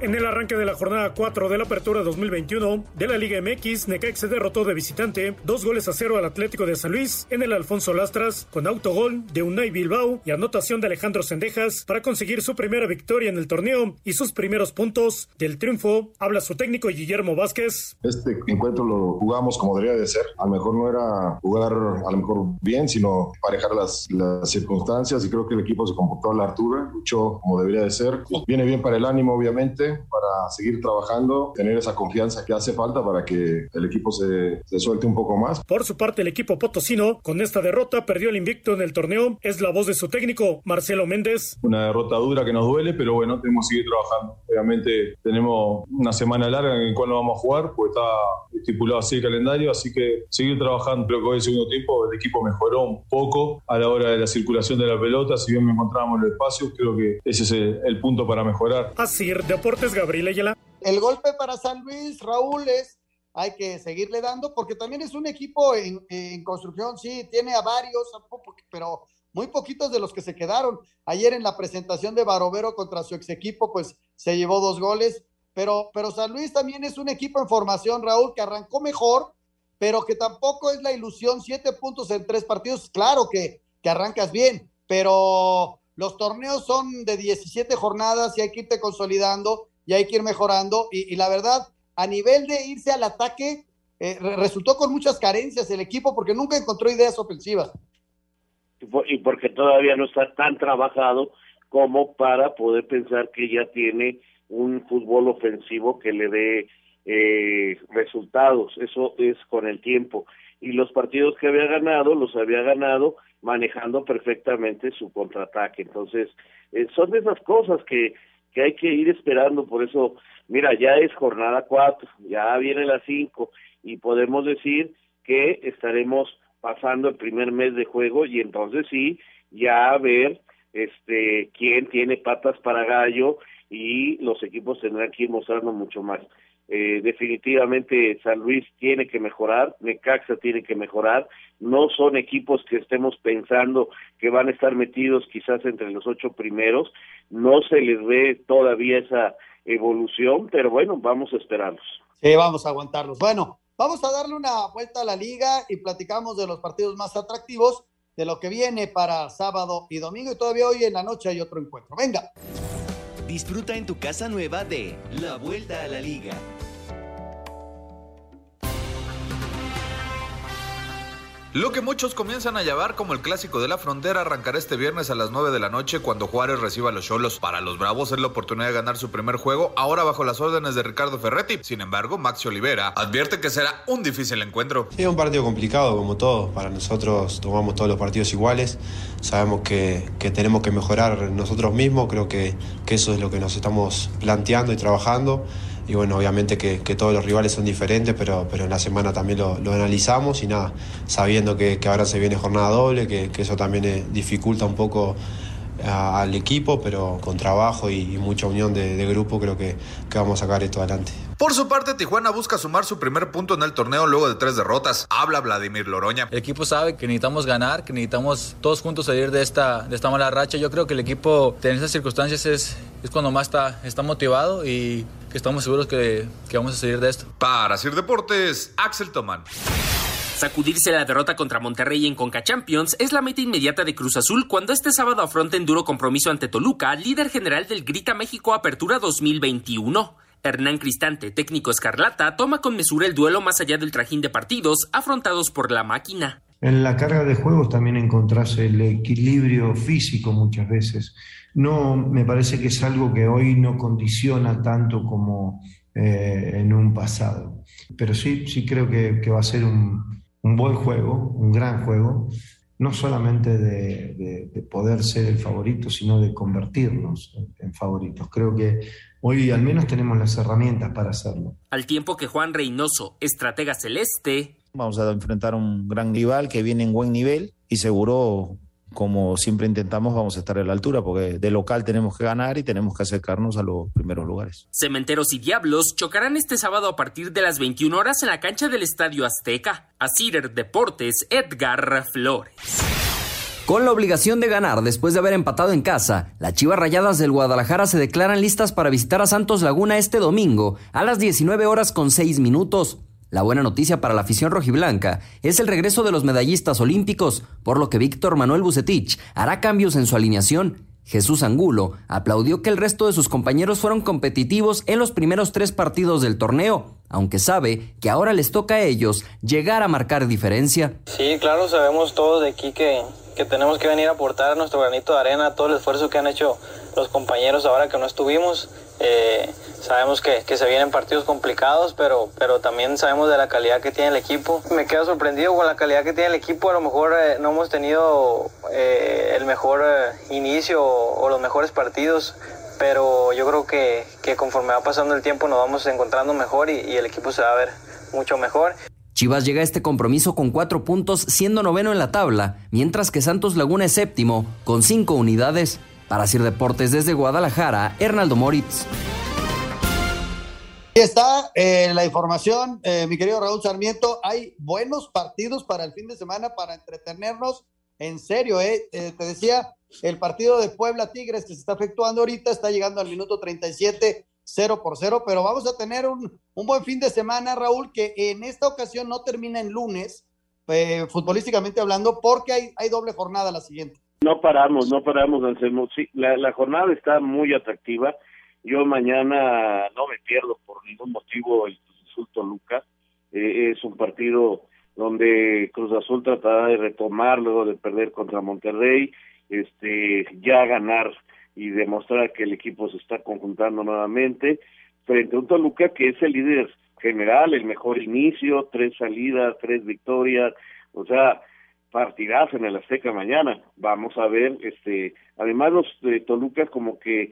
En el arranque de la jornada 4 de la apertura 2021 de la Liga MX, Necaxa derrotó de visitante dos goles a cero al Atlético de San Luis en el Alfonso Lastras con autogol de Unai Bilbao y anotación de Alejandro Sendejas para conseguir su primera victoria en el torneo y sus primeros puntos del triunfo. Habla su técnico Guillermo Vázquez. Este encuentro lo jugamos como debería de ser. A lo mejor no era jugar a lo mejor bien, sino parejar las, las circunstancias y creo que el equipo se comportó a la altura, luchó como debería de ser. Viene bien para el ánimo, obviamente para seguir trabajando, tener esa confianza que hace falta para que el equipo se, se, suelte un poco más. Por su parte, el equipo potosino, con esta derrota, perdió el invicto en el torneo. Es la voz de su técnico, Marcelo Méndez. Una derrota dura que nos duele, pero bueno, tenemos que seguir trabajando. Obviamente tenemos una semana larga en la cual no vamos a jugar, porque está estipulado así el calendario, así que seguir trabajando. Creo que hoy, el segundo tiempo, el equipo mejoró un poco a la hora de la circulación de la pelota. Si bien me encontrábamos en el espacio, creo que ese es el, el punto para mejorar. Así, Deportes Gabriel Ayala. El golpe para San Luis, Raúl, es hay que seguirle dando porque también es un equipo en, en construcción, sí, tiene a varios, pero muy poquitos de los que se quedaron. Ayer en la presentación de Barovero contra su ex equipo, pues se llevó dos goles, pero, pero San Luis también es un equipo en formación, Raúl, que arrancó mejor, pero que tampoco es la ilusión, siete puntos en tres partidos, claro que, que arrancas bien, pero los torneos son de 17 jornadas y hay que irte consolidando y hay que ir mejorando. Y, y la verdad, a nivel de irse al ataque, eh, resultó con muchas carencias el equipo porque nunca encontró ideas ofensivas. Y porque todavía no está tan trabajado como para poder pensar que ya tiene un fútbol ofensivo que le dé eh, resultados. Eso es con el tiempo. Y los partidos que había ganado, los había ganado manejando perfectamente su contraataque. Entonces, eh, son de esas cosas que que hay que ir esperando, por eso, mira, ya es jornada cuatro, ya viene la cinco, y podemos decir que estaremos pasando el primer mes de juego y entonces sí, ya ver este quién tiene patas para gallo y los equipos tendrán que ir mostrando mucho más. Eh, definitivamente San Luis tiene que mejorar, Necaxa tiene que mejorar, no son equipos que estemos pensando que van a estar metidos quizás entre los ocho primeros, no se les ve todavía esa evolución, pero bueno, vamos a esperarlos. Sí, vamos a aguantarlos. Bueno, vamos a darle una vuelta a la liga y platicamos de los partidos más atractivos, de lo que viene para sábado y domingo, y todavía hoy en la noche hay otro encuentro. Venga. Disfruta en tu casa nueva de La Vuelta a la Liga. Lo que muchos comienzan a llamar como el clásico de la frontera arrancará este viernes a las 9 de la noche cuando Juárez reciba a los Cholos. Para los Bravos es la oportunidad de ganar su primer juego, ahora bajo las órdenes de Ricardo Ferretti. Sin embargo, Maxi Olivera advierte que será un difícil encuentro. Es un partido complicado como todo. Para nosotros tomamos todos los partidos iguales. Sabemos que, que tenemos que mejorar nosotros mismos. Creo que, que eso es lo que nos estamos planteando y trabajando y bueno, obviamente que, todos los rivales son diferentes, pero, pero en la semana también lo, analizamos y nada, sabiendo que, ahora se viene jornada doble, que, eso también eh, dificulta un poco al equipo, pero con trabajo y, mucha unión de, grupo creo que, que vamos a sacar esto adelante. Por su parte, Tijuana busca sumar su primer punto en el torneo luego de tres derrotas. Habla Vladimir Loroña. El equipo sabe que necesitamos ganar, que necesitamos todos juntos salir de esta, de esta mala racha. Yo creo que el equipo en esas circunstancias es, es cuando más está, está motivado y que estamos seguros que, que vamos a salir de esto. Para Sir Deportes, Axel Tomán. Sacudirse la derrota contra Monterrey en Conca Champions es la meta inmediata de Cruz Azul cuando este sábado afronten duro compromiso ante Toluca, líder general del Grita México Apertura 2021. Hernán Cristante, técnico escarlata, toma con mesura el duelo más allá del trajín de partidos afrontados por la máquina. En la carga de juegos también encontrás el equilibrio físico muchas veces. No, me parece que es algo que hoy no condiciona tanto como eh, en un pasado. Pero sí, sí creo que, va a ser un, buen juego, un gran juego, no solamente de, poder ser el favorito, sino de convertirnos en favoritos. Creo que hoy al menos tenemos las herramientas para hacerlo. Al tiempo que Juan Reynoso, estratega celeste, Vamos a enfrentar a un gran rival que viene en buen nivel y seguro como siempre intentamos, vamos a estar a la altura, porque de local tenemos que ganar y tenemos que acercarnos a los primeros lugares. Cementeros y Diablos chocarán este sábado a partir de las 21 horas en la cancha del Estadio Azteca. A Cider Deportes, Edgar Flores. Con la obligación de ganar después de haber empatado en casa, las Chivas Rayadas del Guadalajara se declaran listas para visitar a Santos Laguna este domingo a las 19 horas con 6 minutos. La buena noticia para la afición rojiblanca es el regreso de los medallistas olímpicos, por lo que Víctor Manuel Bucetich hará cambios en su alineación. Jesús Angulo aplaudió que el resto de sus compañeros fueron competitivos en los primeros tres partidos del torneo, aunque sabe que ahora les toca a ellos llegar a marcar diferencia. Sí, claro, sabemos todos de aquí que, que tenemos que venir a aportar nuestro granito de arena, todo el esfuerzo que han hecho los compañeros ahora que no estuvimos. Eh, sabemos que, que, se vienen partidos complicados, pero, pero también sabemos de la calidad que tiene el equipo. Me quedo sorprendido con la calidad que tiene el equipo. A lo mejor eh, no hemos tenido eh, el mejor inicio o, los mejores partidos, pero yo creo que, que, conforme va pasando el tiempo nos vamos encontrando mejor y, y el equipo se va a ver mucho mejor. Chivas llega a este compromiso con cuatro puntos, siendo noveno en la tabla, mientras que Santos Laguna es séptimo, con cinco unidades. Para Sir Deportes desde Guadalajara, Hernaldo Moritz. Aquí está eh, la información, eh, mi querido Raúl Sarmiento. Hay buenos partidos para el fin de semana para entretenernos. En serio, eh, te decía, el partido de Puebla Tigres que se está efectuando ahorita está llegando al minuto 37, 0 por 0, pero vamos a tener un, un buen fin de semana, Raúl, que en esta ocasión no termina en lunes, futbolísticamente hablando, porque hay, hay doble jornada la siguiente. No paramos, no paramos, Anselmo. Sí, la, jornada está muy atractiva. Yo mañana no me pierdo por ningún motivo el Cruz Toluca. Eh, es un partido donde Cruz Azul tratará de retomar luego de perder contra Monterrey, este, ya ganar y demostrar que el equipo se está conjuntando nuevamente frente a un Toluca que es el líder general, el mejor inicio, tres salidas, tres victorias, o sea, partidazo en el Azteca mañana. Vamos a ver, este, además los de Toluca como que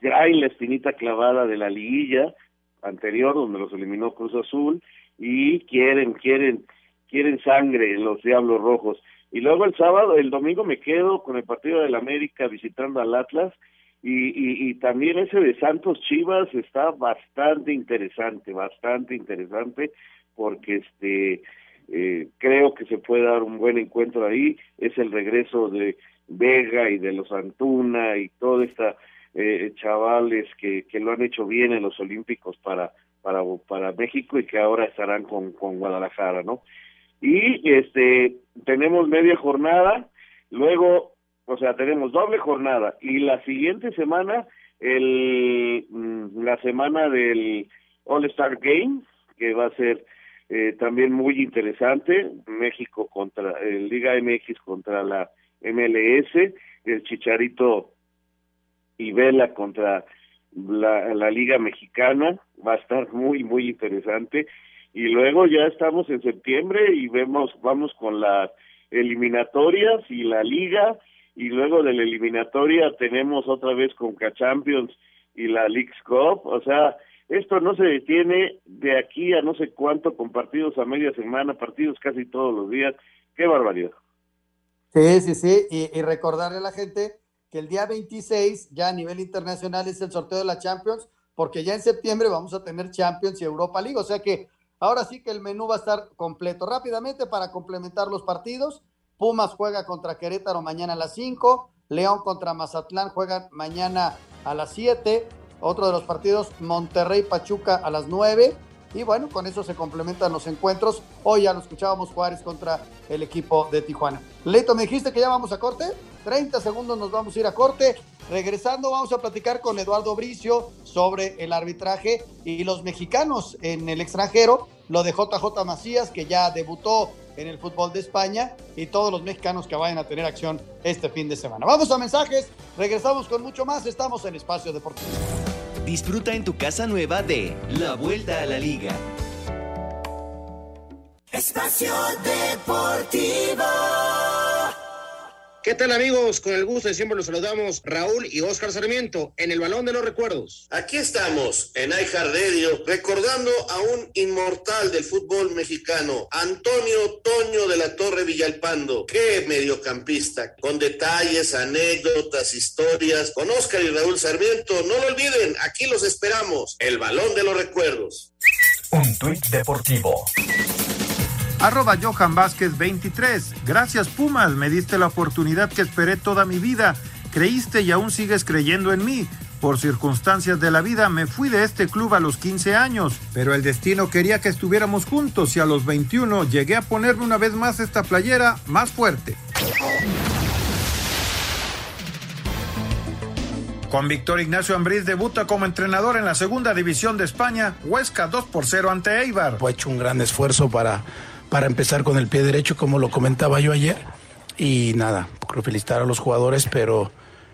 traen la espinita clavada de la liguilla anterior donde los eliminó Cruz Azul y quieren, quieren, quieren sangre los Diablos Rojos. Y luego el sábado, el domingo me quedo con el partido del América visitando al Atlas y, y, y también ese de Santos Chivas está bastante interesante, bastante interesante porque este eh, creo que se puede dar un buen encuentro ahí, es el regreso de Vega y de los Antuna y toda esta eh, chavales que, que lo han hecho bien en los Olímpicos para, para, para México y que ahora estarán con, con Guadalajara, ¿no? Y este tenemos media jornada, luego, o sea, tenemos doble jornada y la siguiente semana, el, mm, la semana del All Star Game, que va a ser eh, también muy interesante, México contra, eh, Liga MX contra la MLS, el Chicharito y Vela contra la, la Liga Mexicana, va a estar muy, muy interesante. Y luego ya estamos en septiembre y vemos, vamos con las eliminatorias y la Liga, y luego de la eliminatoria tenemos otra vez con Champions y la League's Cup, o sea, esto no se detiene de aquí a no sé cuánto con partidos a media semana, partidos casi todos los días, qué barbaridad. Sí, sí, sí, y, recordarle a la gente que el día 26 ya a nivel internacional es el sorteo de la Champions, porque ya en septiembre vamos a tener Champions y Europa League, o sea que ahora sí que el menú va a estar completo. Rápidamente para complementar los partidos, Pumas juega contra Querétaro mañana a las 5, León contra Mazatlán juegan mañana a las 7, otro de los partidos Monterrey Pachuca a las 9, y bueno, con eso se complementan los encuentros. Hoy ya lo escuchábamos Juárez contra el equipo de Tijuana. Leito, me dijiste que ya vamos a corte. 30 segundos nos vamos a ir a corte. Regresando vamos a platicar con Eduardo Bricio sobre el arbitraje y los mexicanos en el extranjero, lo de JJ Macías que ya debutó en el fútbol de España y todos los mexicanos que vayan a tener acción este fin de semana. Vamos a mensajes, regresamos con mucho más, estamos en Espacio Deportivo. Disfruta en tu casa nueva de La Vuelta a la Liga. Espacio Deportivo. ¿Qué tal amigos? Con el gusto de siempre los saludamos Raúl y Oscar Sarmiento en el Balón de los Recuerdos. Aquí estamos en iHeartRadio recordando a un inmortal del fútbol mexicano, Antonio Toño de la Torre Villalpando. Qué mediocampista, con detalles, anécdotas, historias, con Oscar y Raúl Sarmiento. No lo olviden, aquí los esperamos. El Balón de los Recuerdos. Un tuit deportivo. Arroba Johan Vázquez 23. Gracias Pumas, me diste la oportunidad que esperé toda mi vida. Creíste y aún sigues creyendo en mí. Por circunstancias de la vida me fui de este club a los 15 años, pero el destino quería que estuviéramos juntos y a los 21 llegué a ponerme una vez más esta playera más fuerte. Con Víctor Ignacio Ambriz debuta como entrenador en la segunda división de España, Huesca 2 por 0 ante Eibar. Ha hecho un gran esfuerzo para, para empezar con el pie derecho, como lo comentaba yo ayer. Y nada, felicitar a los jugadores, pero,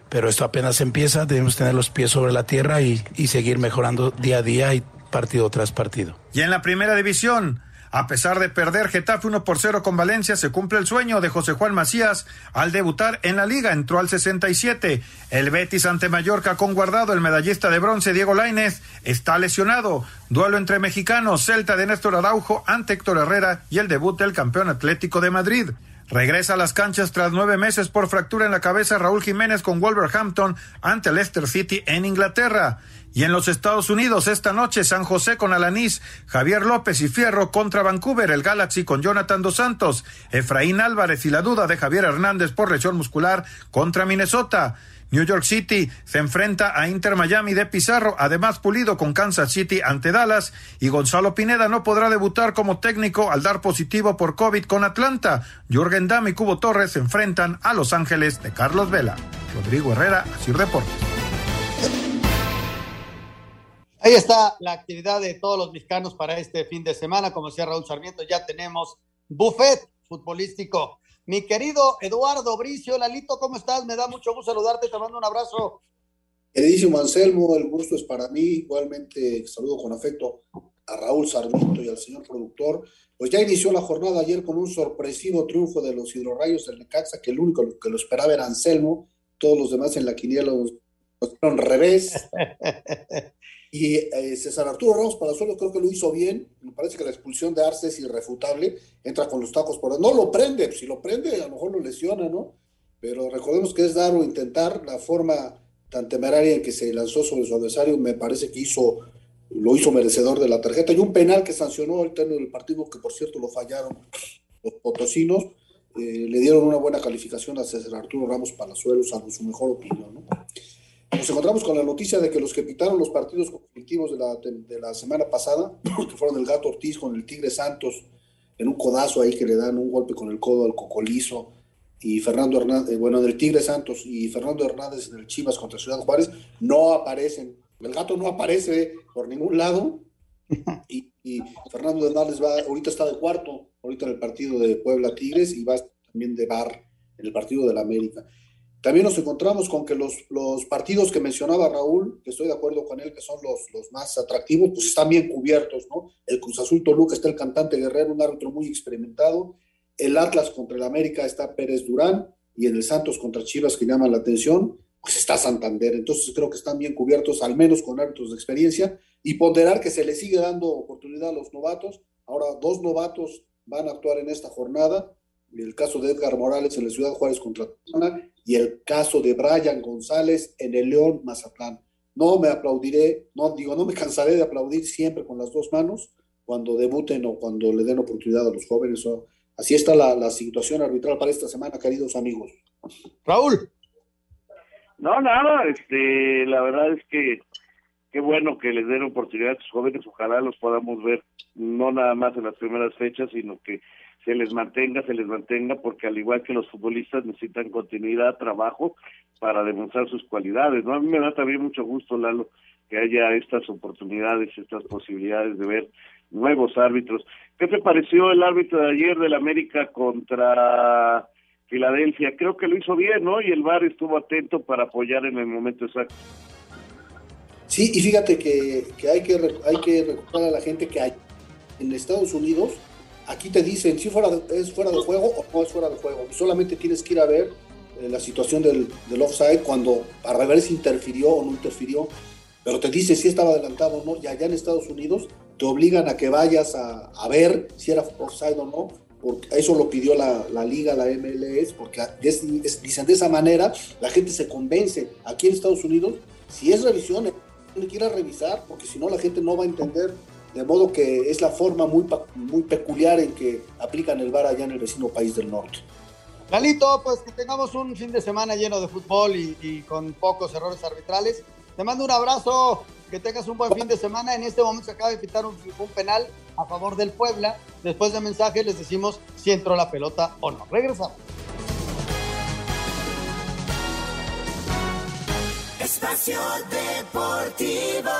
pero esto apenas empieza, debemos tener los pies sobre la tierra y, y seguir mejorando día a día y partido tras partido. Y en la primera división, a pesar de perder Getafe 1 por 0 con Valencia, se cumple el sueño de José Juan Macías al debutar en la liga. Entró al 67. El Betis ante Mallorca con guardado. El medallista de bronce Diego Lainez está lesionado. Duelo entre mexicanos. Celta de Néstor Araujo ante Héctor Herrera y el debut del campeón atlético de Madrid. Regresa a las canchas tras nueve meses por fractura en la cabeza Raúl Jiménez con Wolverhampton ante Leicester City en Inglaterra. Y en los Estados Unidos esta noche San José con Alanís, Javier López y Fierro contra Vancouver, el Galaxy con Jonathan Dos Santos, Efraín Álvarez y la duda de Javier Hernández por lesión muscular contra Minnesota. New York City se enfrenta a Inter Miami de Pizarro, además Pulido con Kansas City ante Dallas y Gonzalo Pineda no podrá debutar como técnico al dar positivo por COVID con Atlanta. Jürgen Damm y Cubo Torres se enfrentan a Los Ángeles de Carlos Vela. Rodrigo Herrera, Asir Deportes. Ahí está la actividad de todos los mexicanos para este fin de semana. Como decía Raúl Sarmiento, ya tenemos buffet futbolístico. Mi querido Eduardo Bricio, Lalito, ¿cómo estás? Me da mucho gusto saludarte, te mando un abrazo. Queridísimo Anselmo, el gusto es para mí. Igualmente saludo con afecto a Raúl Sarmiento y al señor productor. Pues ya inició la jornada ayer con un sorpresivo triunfo de los hidrorrayos del Necaxa, que el único que lo esperaba era Anselmo. Todos los demás en la quiniela al revés. y eh, César Arturo Ramos Palazuelo creo que lo hizo bien. Me parece que la expulsión de Arce es irrefutable. Entra con los tacos por... No lo prende, si lo prende a lo mejor lo lesiona, ¿no? Pero recordemos que es dar o intentar la forma tan temeraria en que se lanzó sobre su adversario, me parece que hizo, lo hizo merecedor de la tarjeta. Y un penal que sancionó el término del partido, que por cierto lo fallaron los potosinos, eh, le dieron una buena calificación a César Arturo Ramos Palazuelos, salvo su mejor opinión. ¿no? Nos encontramos con la noticia de que los que pitaron los partidos conflictivos de la, de la semana pasada, que fueron el Gato Ortiz con el Tigre Santos, en un codazo ahí que le dan un golpe con el codo al Cocolizo, y Fernando Hernández, bueno, del Tigre Santos y Fernando Hernández del Chivas contra Ciudad Juárez, no aparecen. El gato no aparece por ningún lado. Y, y Fernando Hernández va, ahorita está de cuarto, ahorita en el partido de Puebla Tigres y va también de bar en el partido de la América. También nos encontramos con que los, los partidos que mencionaba Raúl, que estoy de acuerdo con él, que son los, los más atractivos, pues están bien cubiertos, ¿no? El Cruz Azul Toluca está el cantante Guerrero, un árbitro muy experimentado, el Atlas contra el América está Pérez Durán y en el Santos contra Chivas que llaman la atención, pues está Santander. Entonces creo que están bien cubiertos, al menos con árbitros de experiencia, y ponderar que se le sigue dando oportunidad a los novatos. Ahora dos novatos van a actuar en esta jornada, el caso de Edgar Morales en la Ciudad Juárez contra Tijuana y el caso de Brian González en el León Mazatlán. No me aplaudiré, no digo, no me cansaré de aplaudir siempre con las dos manos cuando debuten o cuando le den oportunidad a los jóvenes. O, Así está la, situación arbitral para esta semana, queridos amigos. Raúl. No, nada, este, la verdad es que qué bueno que les den oportunidad a sus jóvenes, ojalá los podamos ver no nada más en las primeras fechas, sino que se les mantenga, se les mantenga, porque al igual que los futbolistas necesitan continuidad, trabajo para demostrar sus cualidades, ¿no? A mí me da también mucho gusto, Lalo, que haya estas oportunidades, estas posibilidades de ver nuevos árbitros. ¿Qué te pareció el árbitro de ayer del América contra Filadelfia? Creo que lo hizo bien, ¿no? Y el VAR estuvo atento para apoyar en el momento exacto. Sí, y fíjate que, hay que hay que recordar a la gente que hay en Estados Unidos, aquí te dicen si fuera es fuera de juego o no es fuera de juego. Solamente tienes que ir a ver eh, la situación del, offside cuando para ver si interfirió o no interfirió pero te dice si estaba adelantado o no, y allá en Estados Unidos te obligan a que vayas a, ver si era offside o no, porque eso lo pidió la, liga, la MLS, porque dicen de esa manera la gente se convence. Aquí en Estados Unidos, si es revisión, tiene que ir revisar, porque si no la gente no va a entender. De modo que es la forma muy, muy peculiar en que aplican el VAR allá en el vecino país del norte. Lalito, pues que tengamos un fin de semana lleno de fútbol y, y con pocos errores arbitrales. Te mando un abrazo, que tengas un buen fin de semana. En este momento se acaba de pitar un, penal a favor del Puebla. Después de mensaje les decimos si entró la pelota o no. Regresamos. Espacio Deportivo.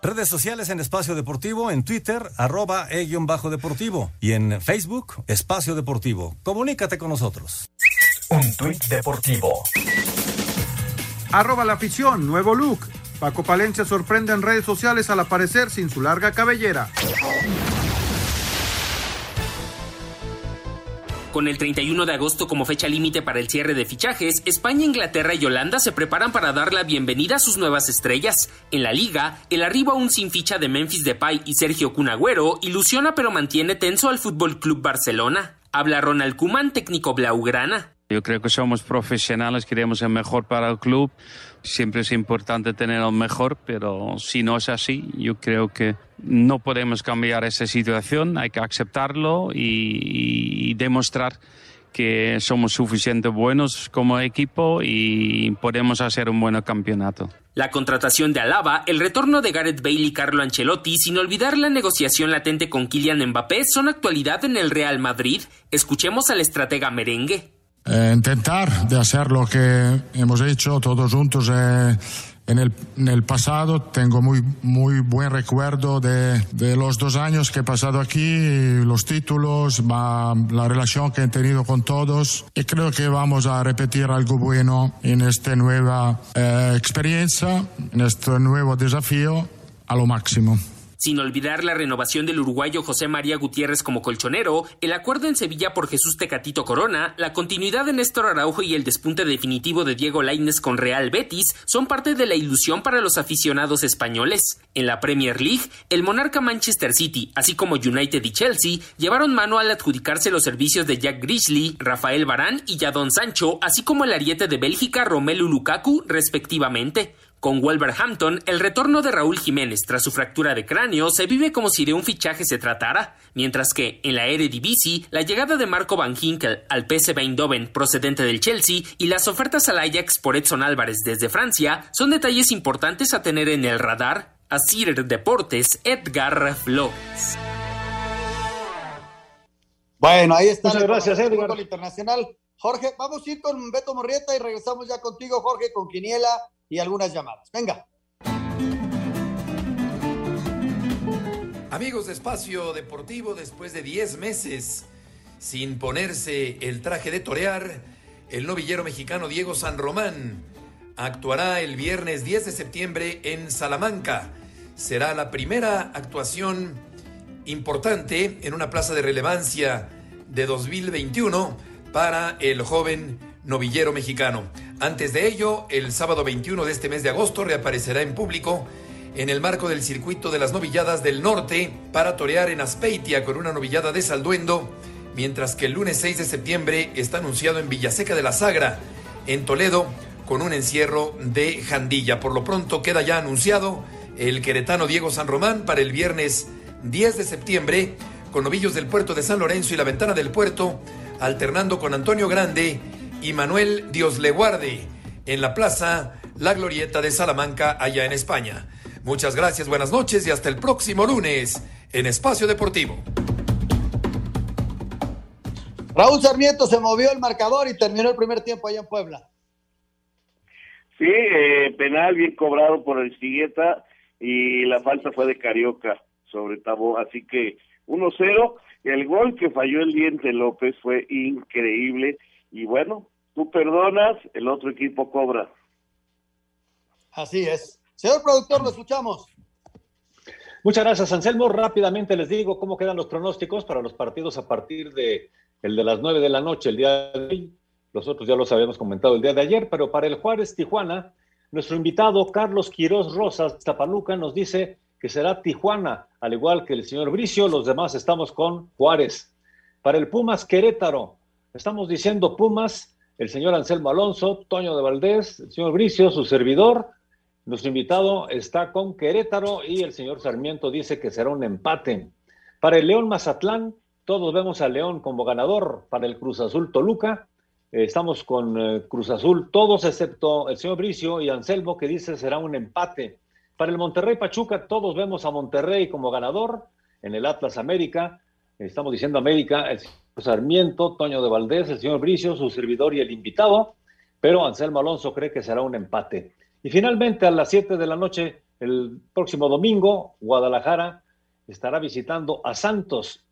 Redes sociales en Espacio Deportivo, en Twitter, arroba e-deportivo y en Facebook, Espacio Deportivo. Comunícate con nosotros. Un tuit deportivo. Arroba la afición, nuevo look. Paco Palencia sorprende en redes sociales al aparecer sin su larga cabellera. Con el 31 de agosto como fecha límite para el cierre de fichajes, España, Inglaterra y Holanda se preparan para dar la bienvenida a sus nuevas estrellas. En la liga, el arribo aún sin ficha de Memphis Depay y Sergio Cunagüero ilusiona pero mantiene tenso al Fútbol Club Barcelona. Habla Ronald Kuman, técnico blaugrana. Yo creo que somos profesionales, queremos el mejor para el club. Siempre es importante tener el mejor, pero si no es así, yo creo que no podemos cambiar esa situación. Hay que aceptarlo y, demostrar que somos suficientemente buenos como equipo y podemos hacer un buen campeonato. La contratación de Alaba, el retorno de Gareth Bale y Carlo Ancelotti, sin olvidar la negociación latente con Kylian Mbappé, son actualidad en el Real Madrid. Escuchemos al estratega merengue. Eh, intentar de hacer lo que hemos hecho todos juntos eh, en, el, pasado. Tengo muy, muy buen recuerdo de, de, los dos años que he pasado aquí, los títulos, la relación que he tenido con todos. Y creo que vamos a repetir algo bueno en esta nueva eh, experiencia, en este nuevo desafío a lo máximo. Sin olvidar la renovación del uruguayo José María Gutiérrez como colchonero, el acuerdo en Sevilla por Jesús Tecatito Corona, la continuidad de Néstor Araujo y el despunte definitivo de Diego Lainez con Real Betis son parte de la ilusión para los aficionados españoles. En la Premier League, el monarca Manchester City, así como United y Chelsea, llevaron mano al adjudicarse los servicios de Jack Grizzly, Rafael Barán y Jadon Sancho, así como el ariete de Bélgica Romelu Lukaku, respectivamente. Con Wolverhampton, el retorno de Raúl Jiménez tras su fractura de cráneo se vive como si de un fichaje se tratara, mientras que en la Eredivisie, la llegada de Marco Van Ginkel al PSV Eindhoven procedente del Chelsea y las ofertas al Ajax por Edson Álvarez desde Francia son detalles importantes a tener en el radar. Asir Deportes, Edgar Flores. Bueno, ahí está. Muchas gracias, Edgar. Internacional. Jorge, vamos a ir con Beto Morrieta y regresamos ya contigo, Jorge, con Quiniela y algunas llamadas. Venga. Amigos de Espacio Deportivo, después de 10 meses sin ponerse el traje de torear, el novillero mexicano Diego San Román actuará el viernes 10 de septiembre en Salamanca. Será la primera actuación importante en una plaza de relevancia de 2021 para el joven novillero mexicano. Antes de ello, el sábado 21 de este mes de agosto reaparecerá en público en el marco del circuito de las novilladas del norte para torear en Aspeitia con una novillada de Salduendo, mientras que el lunes 6 de septiembre está anunciado en Villaseca de la Sagra, en Toledo, con un encierro de Jandilla. Por lo pronto queda ya anunciado el queretano Diego San Román para el viernes 10 de septiembre, con novillos del puerto de San Lorenzo y la ventana del puerto, alternando con Antonio Grande y Manuel Dios le guarde en la plaza La Glorieta de Salamanca, allá en España. Muchas gracias, buenas noches y hasta el próximo lunes en Espacio Deportivo. Raúl Sarmiento se movió el marcador y terminó el primer tiempo allá en Puebla. Sí, eh, penal bien cobrado por el Sigueta y la falta fue de Carioca sobre Tabo, así que 1-0. El gol que falló el Diente López fue increíble y bueno, tú perdonas, el otro equipo cobra. Así es. Señor productor, lo escuchamos. Muchas gracias, Anselmo. Rápidamente les digo cómo quedan los pronósticos para los partidos a partir de el de las 9 de la noche el día de hoy. Los otros ya los habíamos comentado el día de ayer, pero para el Juárez Tijuana, nuestro invitado Carlos Quirós Rosas Tapaluca nos dice que será Tijuana, al igual que el señor Bricio, los demás estamos con Juárez. Para el Pumas Querétaro, Estamos diciendo Pumas, el señor Anselmo Alonso, Toño de Valdés, el señor Bricio, su servidor. Nuestro invitado está con Querétaro y el señor Sarmiento dice que será un empate. Para el León Mazatlán, todos vemos a León como ganador. Para el Cruz Azul Toluca, eh, estamos con eh, Cruz Azul, todos excepto el señor Bricio y Anselmo, que dice será un empate. Para el Monterrey Pachuca, todos vemos a Monterrey como ganador. En el Atlas América, estamos diciendo América, el Sarmiento, Toño de Valdés, el señor Bricio, su servidor y el invitado, pero Anselmo Alonso cree que será un empate. Y finalmente a las 7 de la noche, el próximo domingo, Guadalajara estará visitando a Santos.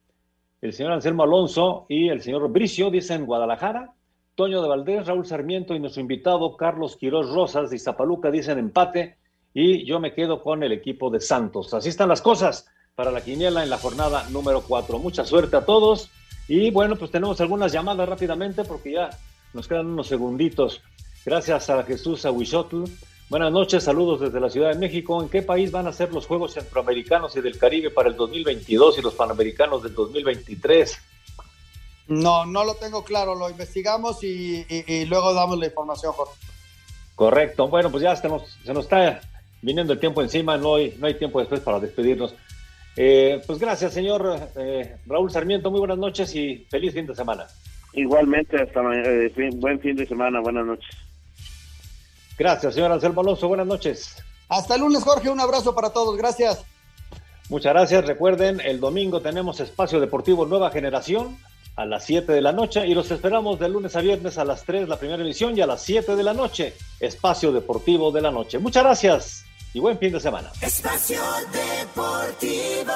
El señor Anselmo Alonso y el señor Bricio dicen Guadalajara, Toño de Valdés, Raúl Sarmiento y nuestro invitado Carlos Quirós Rosas de Zapaluca dicen empate y yo me quedo con el equipo de Santos. Así están las cosas para la quiniela en la jornada número 4. Mucha suerte a todos y bueno, pues tenemos algunas llamadas rápidamente porque ya nos quedan unos segunditos. Gracias a Jesús Aguishotl. Buenas noches, saludos desde la Ciudad de México. ¿En qué país van a ser los Juegos Centroamericanos y del Caribe para el 2022 y los Panamericanos del 2023? No, no lo tengo claro, lo investigamos y, luego damos la información, Jorge. Correcto, bueno, pues ya se nos, se nos está viniendo el tiempo encima, no hay, no hay tiempo después para despedirnos. Eh, pues gracias, señor eh, Raúl Sarmiento. Muy buenas noches y feliz fin de semana. Igualmente, hasta eh, buen fin de semana. Buenas noches. Gracias, señor Anselmo Alonso. Buenas noches. Hasta el lunes, Jorge. Un abrazo para todos. Gracias. Muchas gracias. Recuerden, el domingo tenemos Espacio Deportivo Nueva Generación a las 7 de la noche y los esperamos de lunes a viernes a las 3 la primera emisión y a las 7 de la noche Espacio Deportivo de la Noche. Muchas gracias y buen fin de semana. Espacio Deportivo.